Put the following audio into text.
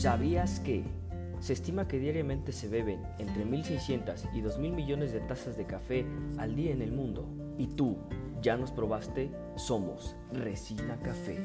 ¿Sabías que? Se estima que diariamente se beben entre 1.600 y 2.000 millones de tazas de café al día en el mundo. ¿Y tú, ya nos probaste? Somos Resina Café.